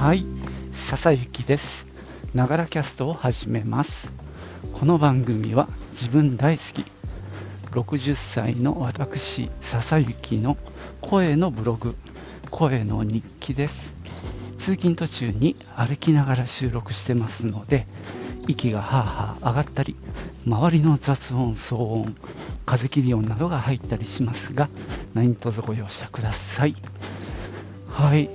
はい、笹雪です。ながらキャストを始めます。この番組は自分大好き、60歳の私、笹雪の声のブログ、声の日記です。通勤途中に歩きながら収録してますので、息がはーはー上がったり、周りの雑音、騒音、風切り音などが入ったりしますが、何卒ご容赦ください。はい。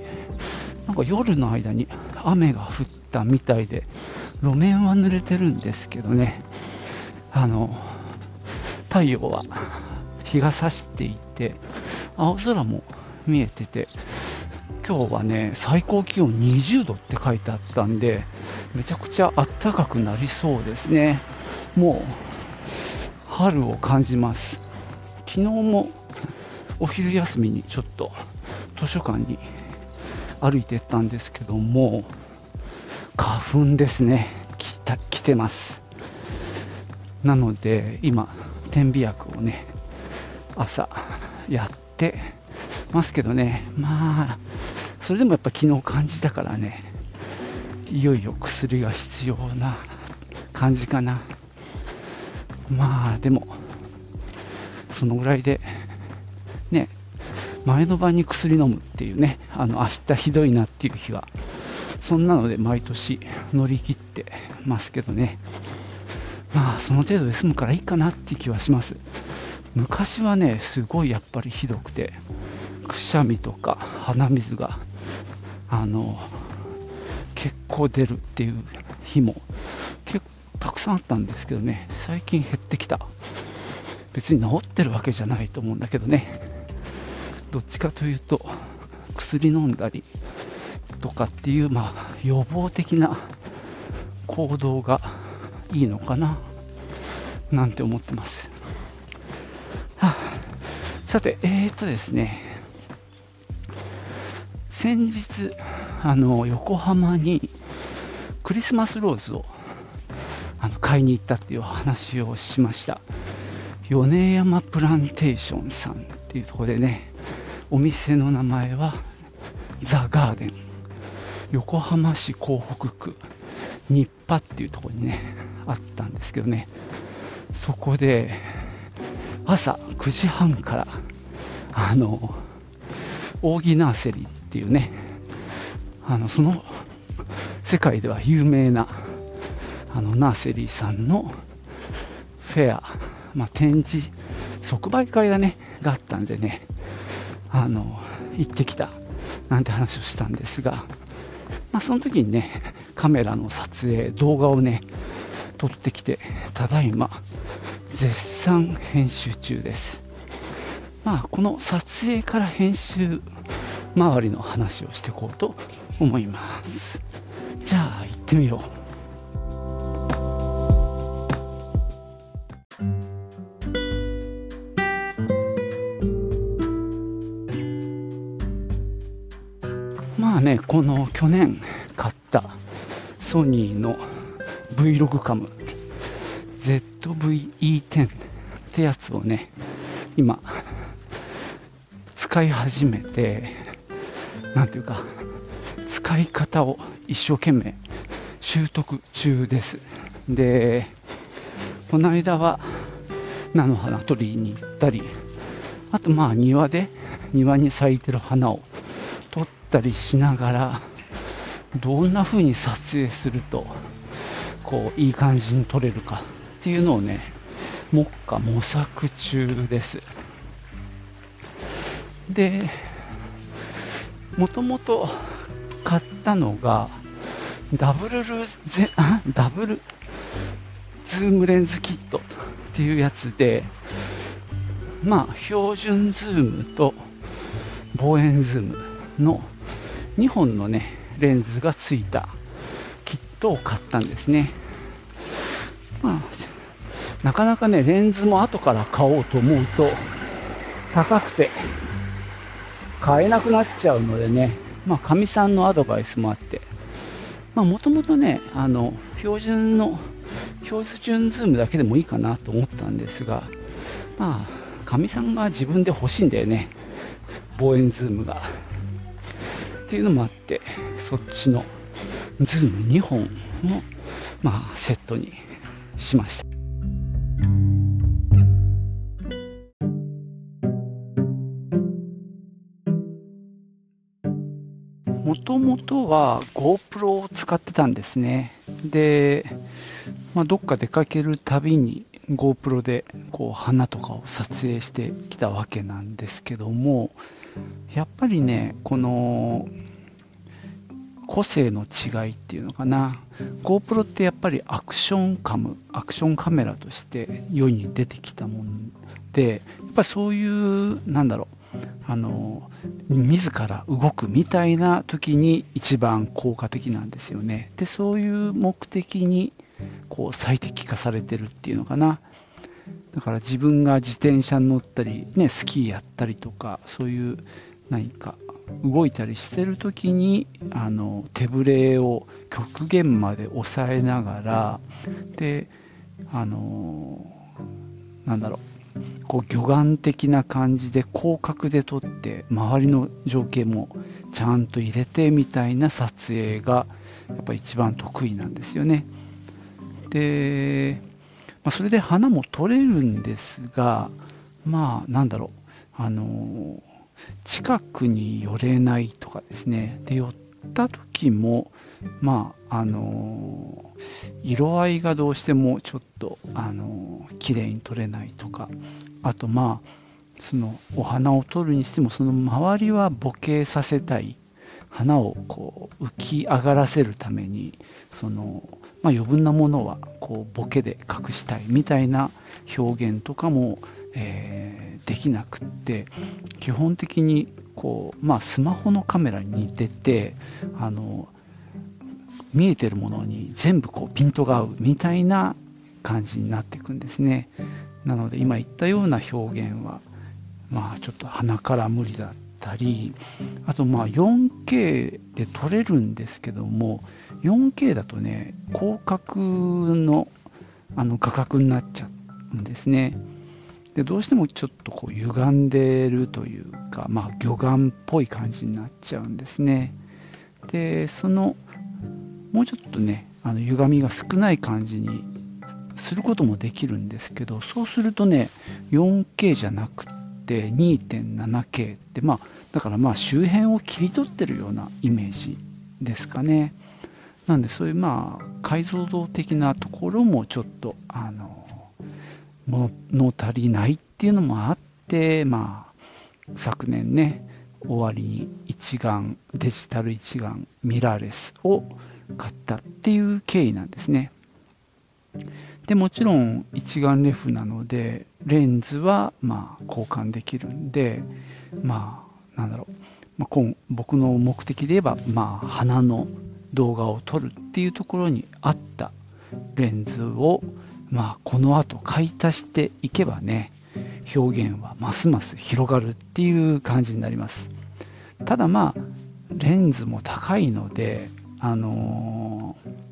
なんか夜の間に雨が降ったみたいで、路面は濡れてるんですけどね、あの、太陽は日が差していて、青空も見えてて、今日はね、最高気温20度って書いてあったんで、めちゃくちゃ暖かくなりそうですね。もう、春を感じます。昨日もお昼休みにちょっと図書館に歩いてったんですけども、花粉ですね、きた来てます。なので、今、点鼻薬をね、朝やってますけどね、まあ、それでもやっぱ昨日感じたからね、いよいよ薬が必要な感じかな。まあ、でも、そのぐらいで、前の晩に薬飲むっていうね、あの明日ひどいなっていう日は、そんなので毎年乗り切ってますけどね、まあその程度で済むからいいかなっていう気はします。昔はね、すごいやっぱりひどくて、くしゃみとか鼻水が、あの、結構出るっていう日も結構たくさんあったんですけどね、最近減ってきた。別に治ってるわけじゃないと思うんだけどね、どっちかというと、薬飲んだりとかっていう、まあ、予防的な行動がいいのかな、なんて思ってます。はあさて、えーとですね、先日、あの、横浜にクリスマスローズをあの買いに行ったっていう話をしました。米山プランテーションさんっていうところでね、お店の名前はザ・ガーデン。横浜市港北区。日波っていうところにね、あったんですけどね、そこで朝9時半から、あの、オーギーナーセリーっていうね、あの、その世界では有名な、あの、ナーセリーさんのフェア、まあ、展示、即売会がね、があったんでね、あの、行ってきた、なんて話をしたんですが、まあ、その時にね、カメラの撮影、動画をね、撮ってきて、ただいま、絶賛編集中です。まあ、この撮影から編集周りの話をしていこうと思います。じゃあ、行ってみよう。まあね、この去年買ったソニーの Vlog カム ZVE10 ってやつをね、今使い始めて、なんていうか、使い方を一生懸命習得中です。で、この間は菜の花取りに行ったり、あとまあ庭で、庭に咲いてる花をったりしながら、どんな風に撮影すると、こう、いい感じに撮れるかっていうのをね、目下模索中です。で、もともと買ったのが、ダブルルゼあダブルズームレンズキットっていうやつで、まあ、標準ズームと望遠ズームの2本のね、レンズがついたキットを買ったんですね。まあ、なかなかね、レンズも後から買おうと思うと高くて買えなくなっちゃうのでね、まあ、かみさんのアドバイスもあって、まあ、もともとね、あの、標準の、標準ズームだけでもいいかなと思ったんですが、まあ、かみさんが自分で欲しいんだよね、望遠ズームが。っていうのもあってそっちのズーム2本を、まあ、セットにしました。もともとは GoPro を使ってたんですね。で、まあ、どっか出かけるたびに GoPro でこう花とかを撮影してきたわけなんですけどもやっぱりねこの個性の違いっていうのかな。GoPro ってやっぱりアクションカムアクションカメラとして世に出てきたもんでやっぱりそういうなんだろうあの自ら動くみたいな時に一番効果的なんですよね。でそういう目的にこう最適化されてるっていうのかな。だから自分が自転車に乗ったり、ね、スキーやったりとかそういう何か動いたりしてる時にあの手ぶれを極限まで抑えながらであのなんだろうこう魚眼的な感じで広角で撮って周りの情景もちゃんと入れてみたいな撮影がやっぱ一番得意なんですよね。で、まあ、それで花も取れるんですがまあなんだろう。あの近くに寄れないとかですね。で寄った時もまああの色合いがどうしてもちょっとあの綺麗に撮れないとか。あとまあそのお花を撮るにしてもその周りはボケさせたい。花をこう浮き上がらせるためにそのまあ、余分なものはこうボケで隠したいみたいな表現とかも、えー、できなくって基本的にこう、まあ、スマホのカメラに似ててあの見えてるものに全部こうピントが合うみたいな感じになっていくんですね。なので今言ったような表現はまあちょっと鼻から無理だったりあとまあ 4K で撮れるんですけども 4K だとね広角のあの画角になっちゃうんですね。でどうしてもちょっとこう歪んでるというか、まあ、魚眼っぽい感じになっちゃうんですね。でそのもうちょっとねあの歪みが少ない感じにすることもできるんですけどそうするとね 4K じゃなくて 2.7K ってまあだからまあ周辺を切り取ってるようなイメージですかね。なんでそういうまあ解像度的なところもちょっとあの物足りないっていうのもあってまあ昨年ね終わりに一眼デジタル一眼ミラーレスを買ったっていう経緯なんですね。でもちろん一眼レフなのでレンズはまあ交換できるんでまあなんだろう、まあ、僕の目的で言えば、まあ、花の動画を撮るっていうところに合ったレンズを、まあ、この後買い足していけばね表現はますます広がるっていう感じになります。ただまあレンズも高いのであのー、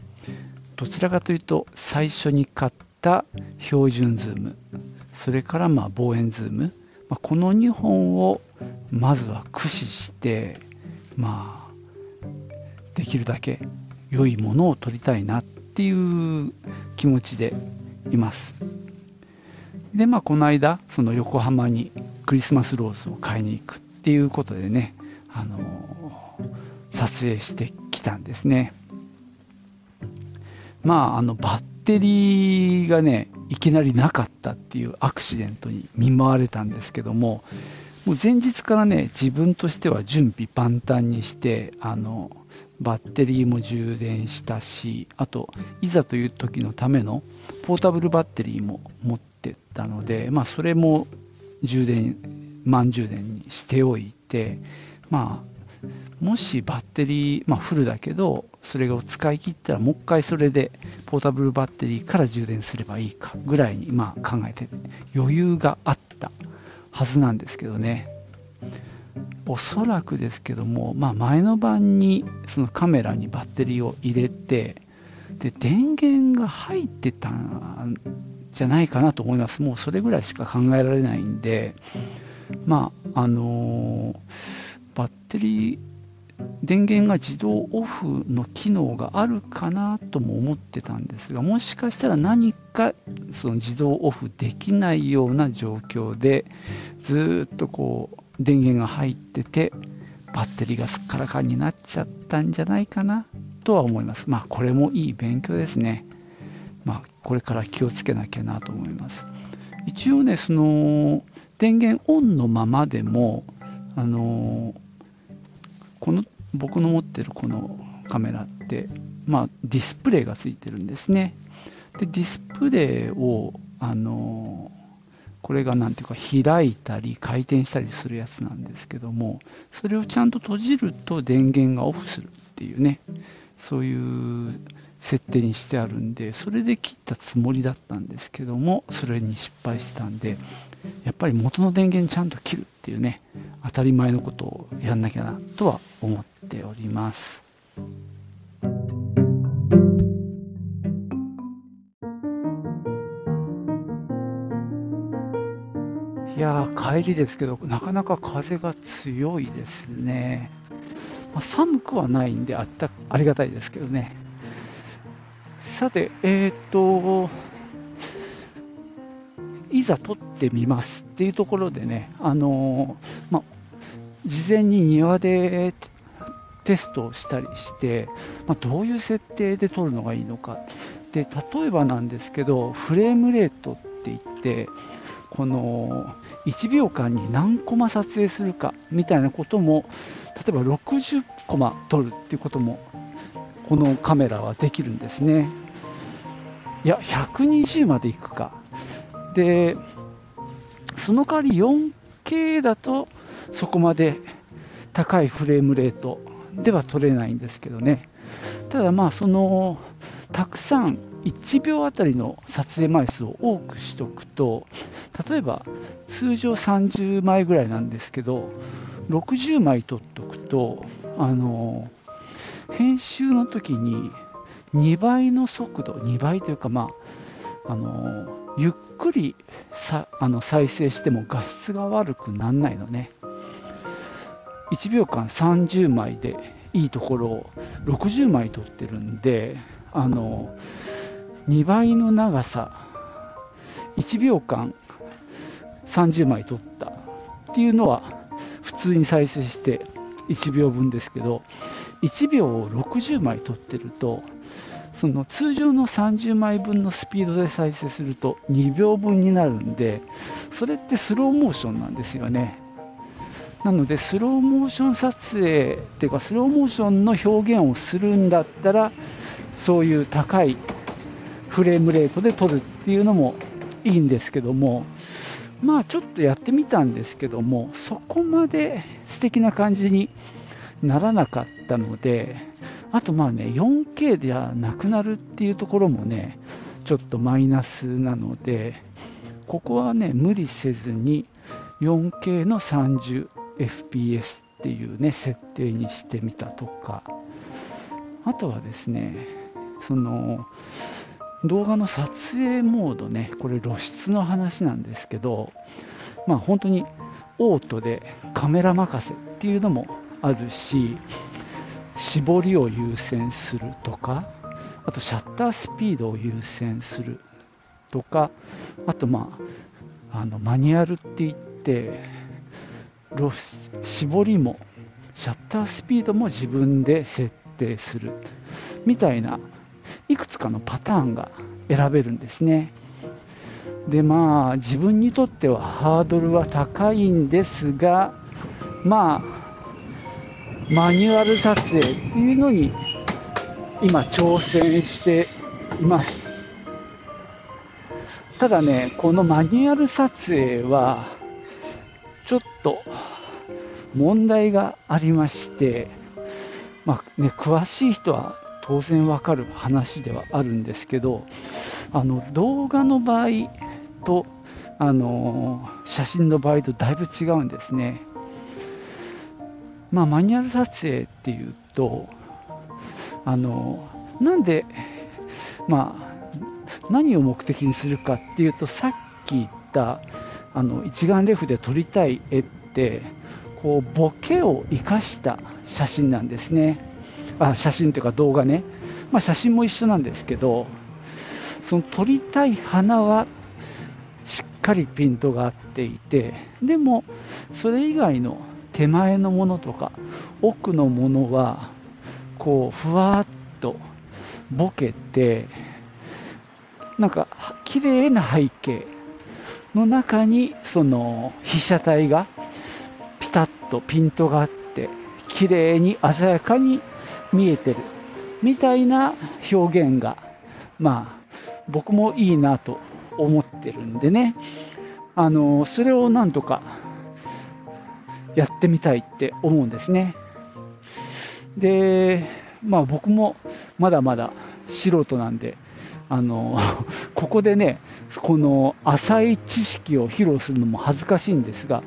どちらかというと最初に買った標準ズームそれからまあ望遠ズーム、まあ、この2本をまずは駆使してまあできるだけ良いものを撮りたいなっていう気持ちでいます。でまあこの間その横浜にクリスマスローズを買いに行くっていうことでねあの撮影してきたんですね。まああのバッテリーがねいきなりなかったっていうアクシデントに見舞われたんですけどももう前日からね、自分としては準備万端にして、あの、バッテリーも充電したし、あと、いざという時のためのポータブルバッテリーも持ってったので、まあ、それも充電、満充電にしておいて、まあ、もしバッテリー、まあ、フルだけど、それを使い切ったら、もう一回それでポータブルバッテリーから充電すればいいかぐらいに、ま、考えて余裕があったはずなんですけどね。おそらくですけども、まあ、前の晩にそのカメラにバッテリーを入れてで電源が入ってたんじゃないかなと思います。もうそれぐらいしか考えられないんでまああのー、バッテリー電源が自動オフの機能があるかなとも思ってたんですがもしかしたら何かその自動オフできないような状況でずっとこう電源が入っててバッテリーがすっからかんになっちゃったんじゃないかなとは思います。まあこれもいい勉強ですね。まあこれから気をつけなきゃなと思います。一応ね、その電源オンのままでも、あのこの僕の持ってるこのカメラって、まあ、ディスプレイがついてるんですね。で、ディスプレイを、あのこれが何ていうか開いたり回転したりするやつなんですけども、それをちゃんと閉じると電源がオフするっていうね、そういう設定にしてあるんで、それで切ったつもりだったんですけども、それに失敗したんで、やっぱり元の電源ちゃんと切るっていうね、当たり前のことをやんなきゃなとは思っております。いやー、帰りですけど、なかなか風が強いですね。まあ、寒くはないんであったありがたいですけどね。さて、えっ、と、いざ撮ってみますっていうところでね、あのま、事前に庭でテストをしたりして、ま、どういう設定で撮るのがいいのか。で、例えばなんですけど、フレームレートって言って、この1秒間に何コマ撮影するかみたいなことも、例えば60コマ撮るっていうことも、このカメラはできるんですね。いや、120までいくか。で、その代わり 4K だとそこまで高いフレームレートでは取れないんですけどね。ただまあそのたくさん1秒あたりの撮影枚数を多くしとくと例えば通常30枚ぐらいなんですけど60枚取っとくとあの編集の時に2倍の速度2倍というかまああのゆっくりさあの再生しても画質が悪くならないのね。1秒間30枚でいいところを60枚撮ってるんであの2倍の長さ1秒間30枚撮ったっていうのは普通に再生して1秒分ですけど1秒を60枚撮ってるとその通常の30枚分のスピードで再生すると2秒分になるんで、それってスローモーションなんですよね。なので、スローモーション撮影っていうか、スローモーションの表現をするんだったら、そういう高いフレームレートで撮るっていうのもいいんですけども、まあちょっとやってみたんですけども、そこまで素敵な感じにならなかったので、あとまあね、4K ではなくなるっていうところもね、ちょっとマイナスなので、ここはね、無理せずに 4K の 30fps っていうね、設定にしてみたとか、あとはですね、その、動画の撮影モードね、これ露出の話なんですけど、まあ本当にオートでカメラ任せっていうのもあるし、絞りを優先するとか、あとシャッタースピードを優先するとか、あと、まあ、あのマニュアルって言って、絞りもシャッタースピードも自分で設定するみたいないくつかのパターンが選べるんですね。でまあ自分にとってはハードルは高いんですがまあマニュアル撮影っていうのに今挑戦しています。ただね、このマニュアル撮影はちょっと問題がありまして、まあね、詳しい人は当然わかる話ではあるんですけど、あの動画の場合とあの写真の場合とだいぶ違うんですね。まあ、マニュアル撮影っていうと、あのなんで、まあ、何を目的にするかっていうと、さっき言ったあの一眼レフで撮りたい絵って、こうボケを生かした写真なんですね。あ写真というか動画ね、まあ、写真も一緒なんですけどその撮りたい花はしっかりピントが合っていてでもそれ以外の手前のものとか奥のものはこうふわっとボケてなんか綺麗な背景の中にその被写体がピタッとピントがあって綺麗に鮮やかに見えてる。みたいな表現がまあ僕もいいなと思ってるんでね。あのそれをなんとかやってみたいって思うんですね。でまあ僕もまだまだ素人なんであの ここでねこの浅い知識を披露するのも恥ずかしいんですが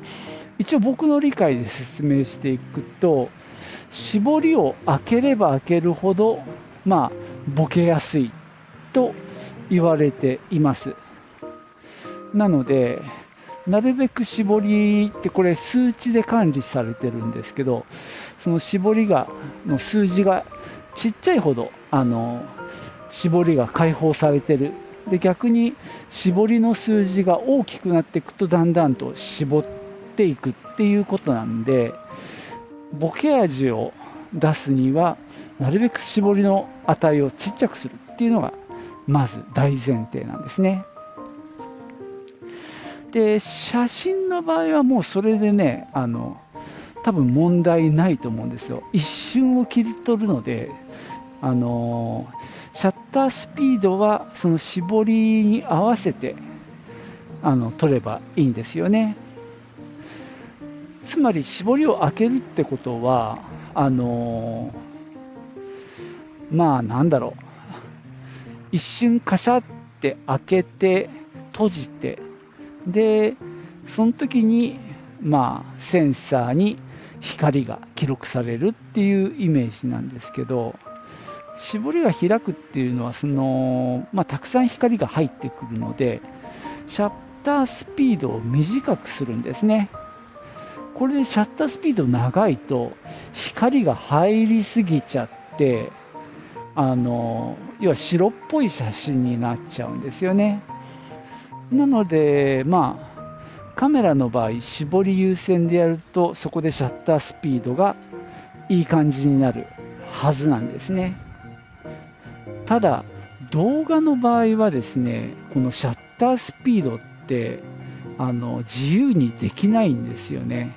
一応僕の理解で説明していくと絞りを開ければ開けるほどまあボケやすいと言われています。なのでなるべく絞りってこれ数値で管理されてるんですけどその絞りがの数字がちっちゃいほどあの絞りが解放されてる。で逆に絞りの数字が大きくなっていくとだんだんと絞っていくっていうことなんでボケ味を出すにはなるべく絞りの値をちっちゃくするっていうのがまず大前提なんですね。で写真の場合はもうそれでねあの多分問題ないと思うんですよ一瞬を切り取るのであのシャッタースピードはその絞りに合わせてあの取ればいいんですよね。つまり絞りを開けるってことはあのまあなんだろう一瞬カシャって開けて閉じてでその時にまあセンサーに光が記録されるっていうイメージなんですけど絞りが開くっていうのはその、まあ、たくさん光が入ってくるのでシャッタースピードを短くするんですね。これでシャッタースピード長いと光が入りすぎちゃってあの要は白っぽい写真になっちゃうんですよね。なのでまあカメラの場合絞り優先でやるとそこでシャッタースピードがいい感じになるはずなんですね。ただ動画の場合はですねこのシャッタースピードってあの自由にできないんですよね。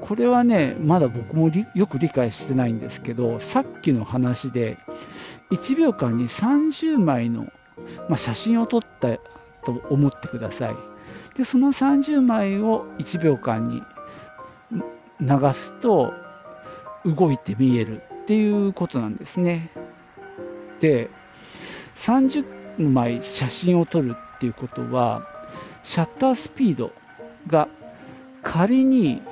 これはねまだ僕もよく理解してないんですけどさっきの話で1秒間に30枚の、まあ、写真を撮ったと思ってください。でその30枚を1秒間に流すと動いて見えるっていうことなんですね。で30枚写真を撮るっていうことはシャッタースピードが仮に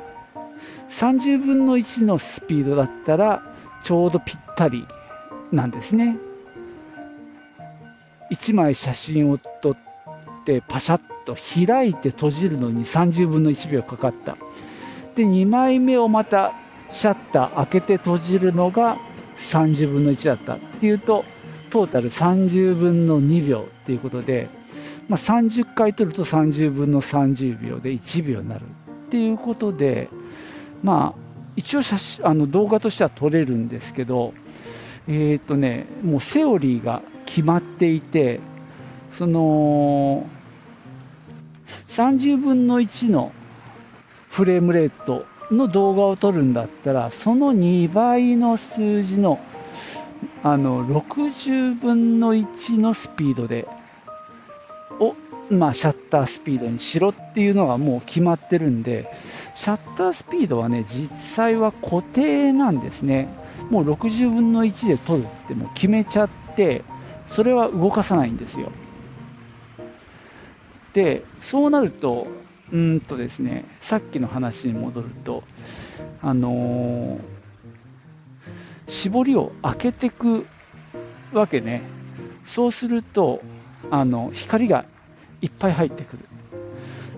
30分の1のスピードだったらちょうどぴったりなんですね。1枚写真を撮ってパシャッと開いて閉じるのに30分の1秒かかった。で2枚目をまたシャッター開けて閉じるのが30分の1だった。っていうとトータル30分の2秒っていうことで、まあ、30回取ると30分の30秒で1秒になる。っていうことで、まあ、一応写真あの動画としては撮れるんですけど、えっ、ー、とね、もうセオリーが決まっていて、その30分の1のフレームレートの動画を撮るんだったら、その2倍の数字のあの60分の1のスピードでを、まあ、シャッタースピードにしろっていうのがもう決まってるんでシャッタースピードはね実際は固定なんですね。もう60分の1で撮るってもう決めちゃってそれは動かさないんですよ。でそうなるとうんとですねさっきの話に戻るとあのー絞りを開けていくわけね。そうするとあの光がいっぱい入ってくる。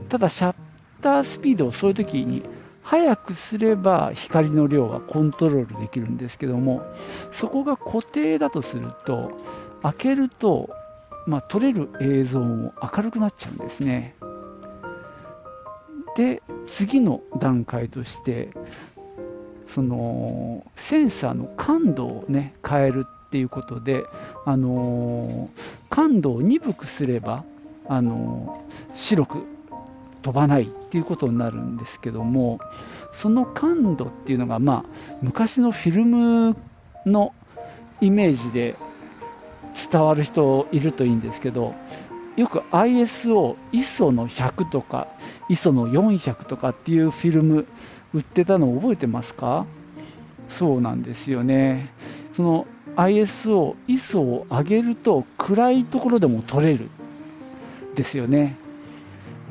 ただシャッタースピードをそういう時に早くすれば光の量はコントロールできるんですけどもそこが固定だとすると開けると、まあ、撮れる映像も明るくなっちゃうんですね。で次の段階としてそのセンサーの感度をね変えるっていうことで、あの感度を鈍くすれば、あの白く飛ばないっていうことになるんですけどもその感度っていうのが、まあ、昔のフィルムのイメージで伝わる人いるといいんですけどよく ISO、ISO の100とか ISO の400とかっていうフィルム売ってたの覚えてますか？そうなんですよね。その ISO、ISO を上げると暗いところでも撮れるですよね。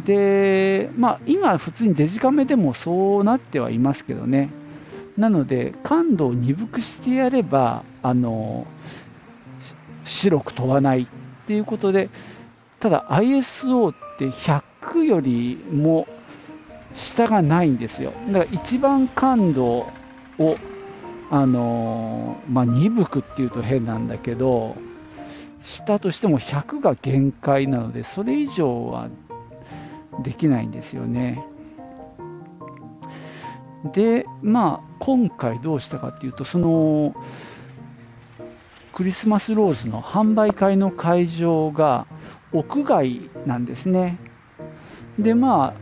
で、まあ、今、普通にデジカメでもそうなってはいますけどね。なので、感度を鈍くしてやれば、あの白く飛ばないっていうことで、ただ ISO って100よりも下がないんですよ。だから一番感度を、あのまあ、鈍くっていうと変なんだけど、したとしても100が限界なので、それ以上はできないんですよね。で、まあ、今回どうしたかっていうと、その、クリスマスローズの販売会の会場が屋外なんですね。で、まあ、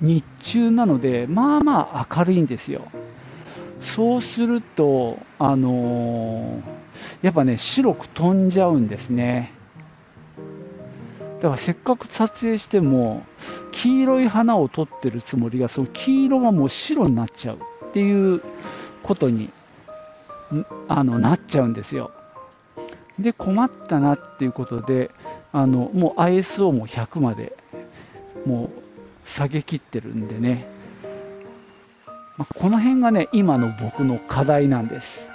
日中なので、まあまあ明るいんですよ。そうすると、あのー、やっぱね、白く飛んじゃうんですね。だからせっかく撮影しても、黄色い花を撮ってるつもりが、その黄色がもう白になっちゃうっていうことにあのなっちゃうんですよ。で、困ったなっていうことで、あのもう ISO も100までもう下げきってるんでね、まあ、この辺がね、今の僕の課題なんです。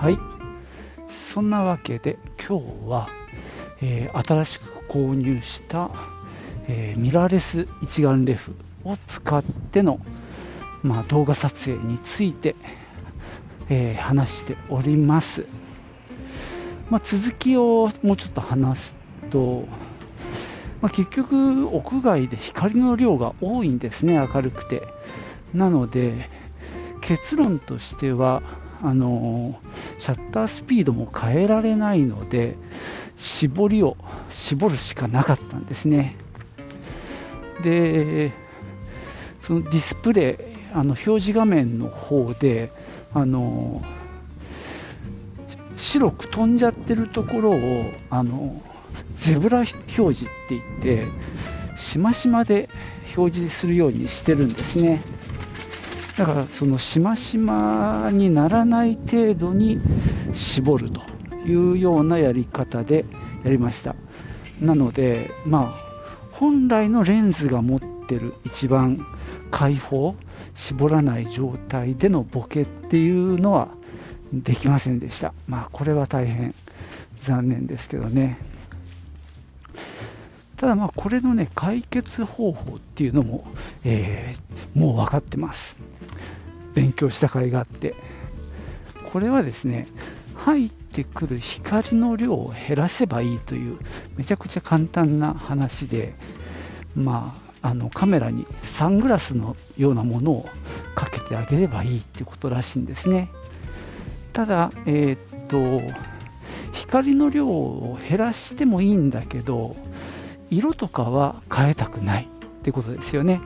はい。そんなわけで今日は、えー、新しく購入した、えー、ミラーレス一眼レフを使っての、まあ、動画撮影について、えー、話しております。まあ、続きをもうちょっと話すと、まあ、結局、屋外で光の量が多いんですね、明るくて。なので、結論としては、あのシャッタースピードも変えられないので、絞りを絞るしかなかったんですね。で、そのディスプレイ、あの表示画面の方で、あの白く飛んじゃってるところをあのゼブラ表示って言ってしましまで表示するようにしてるんですね。だからそのしましまにならない程度に絞るというようなやり方でやりました。なのでまあ本来のレンズが持ってる一番開放絞らない状態でのボケっていうのはできませんでした。まあ、これは大変残念ですけどね。ただまあこれのね解決方法っていうのも、えー、もう分かってます。勉強した甲斐があって。これはですね、入ってくる光の量を減らせばいいというめちゃくちゃ簡単な話で、まああのカメラにサングラスのようなものをかけてあげればいいっていうことらしいんですね。ただ、えー、っと光の量を減らしてもいいんだけど色とかは変えたくないってことですよね。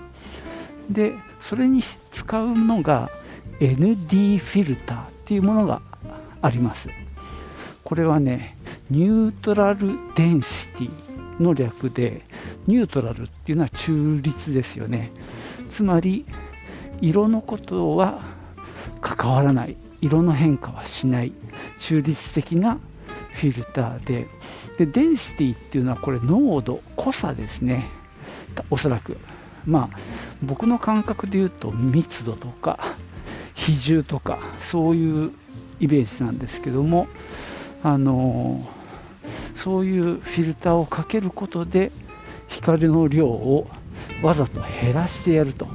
でそれに使うのが ND フィルターっていうものがあります。これはねニュートラルデンシティの略で、ニュートラルっていうのは中立ですよね。つまり、色のことは関わらない、色の変化はしない、中立的なフィルターで、でデンシティっていうのはこれ濃度、濃さですね。おそらく。まあ、僕の感覚で言うと密度とか比重とかそういうイメージなんですけどもあのそういうフィルターをかけることで光の量をわざと減らしてやると。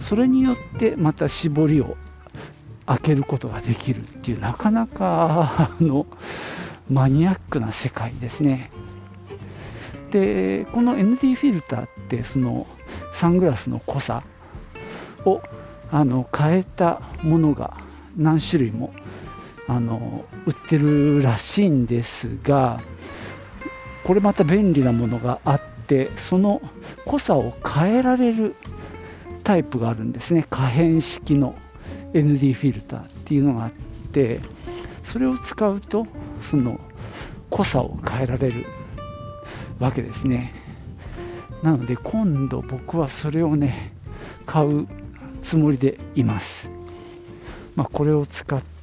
それによってまた絞りを開けることができるっていうなかなかあのマニアックな世界ですね。でこの ND フィルターってそのサングラスの濃さをあの変えたものが何種類もあの売ってるらしいんですがこれまた便利なものがあってその濃さを変えられるタイプがあるんですね。可変式の ND フィルターっていうのがあってそれを使うとその濃さを変えられるわけですね。なので今度僕はそれをね買うつもりでいます、まあ、これを使って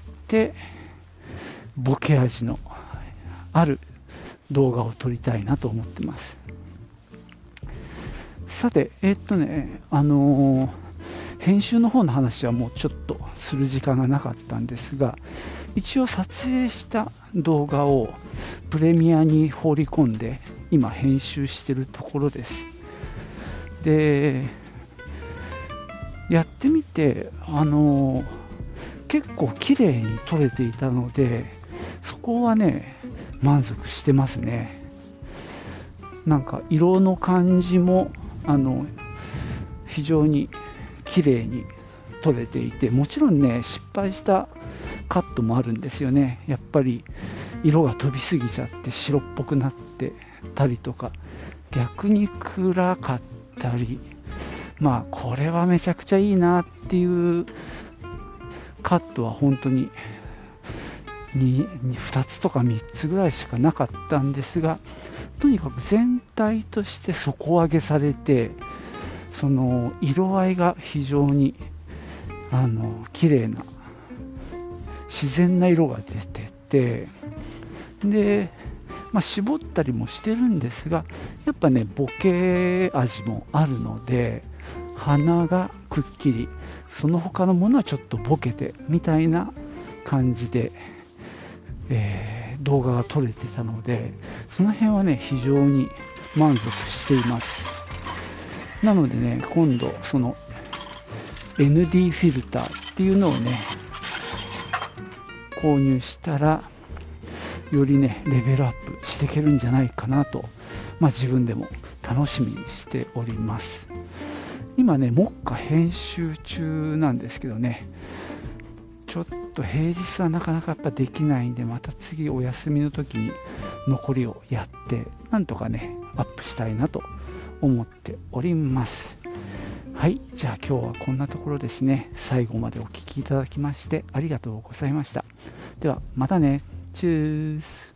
ボケ味のある動画を撮りたいなと思ってます。さてえー、っとねあのー編集の方の話はもうちょっとする時間がなかったんですが一応撮影した動画をプレミアに放り込んで今編集してるところです。でやってみてあの結構綺麗に撮れていたのでそこはね満足してますね。なんか色の感じもあの非常に綺麗に撮れていてもちろんね失敗したカットもあるんですよね。やっぱり色が飛びすぎちゃって白っぽくなってたりとか。逆に暗かったり。まあこれはめちゃくちゃいいなっていうカットは本当に 2, 2つとか3つぐらいしかなかったんですがとにかく全体として底上げされてその色合いが非常にあの綺麗な自然な色が出ててで、まあ、絞ったりもしてるんですがやっぱねボケ味もあるので鼻がくっきりその他のものはちょっとボケてみたいな感じで、えー、動画が撮れてたのでその辺はね非常に満足していますなのでね、今度、その ND フィルターっていうのをね、購入したら、よりね、レベルアップしていけるんじゃないかなと、まあ、自分でも楽しみにしております。今ね、目下編集中なんですけどね、ちょっと平日はなかなかやっぱできないんで、また次お休みの時に残りをやって、なんとかね、アップしたいなと思っております。はい、じゃあ今日はこんなところですね。最後までお聴きいただきましてありがとうございました。ではまたね。チュース。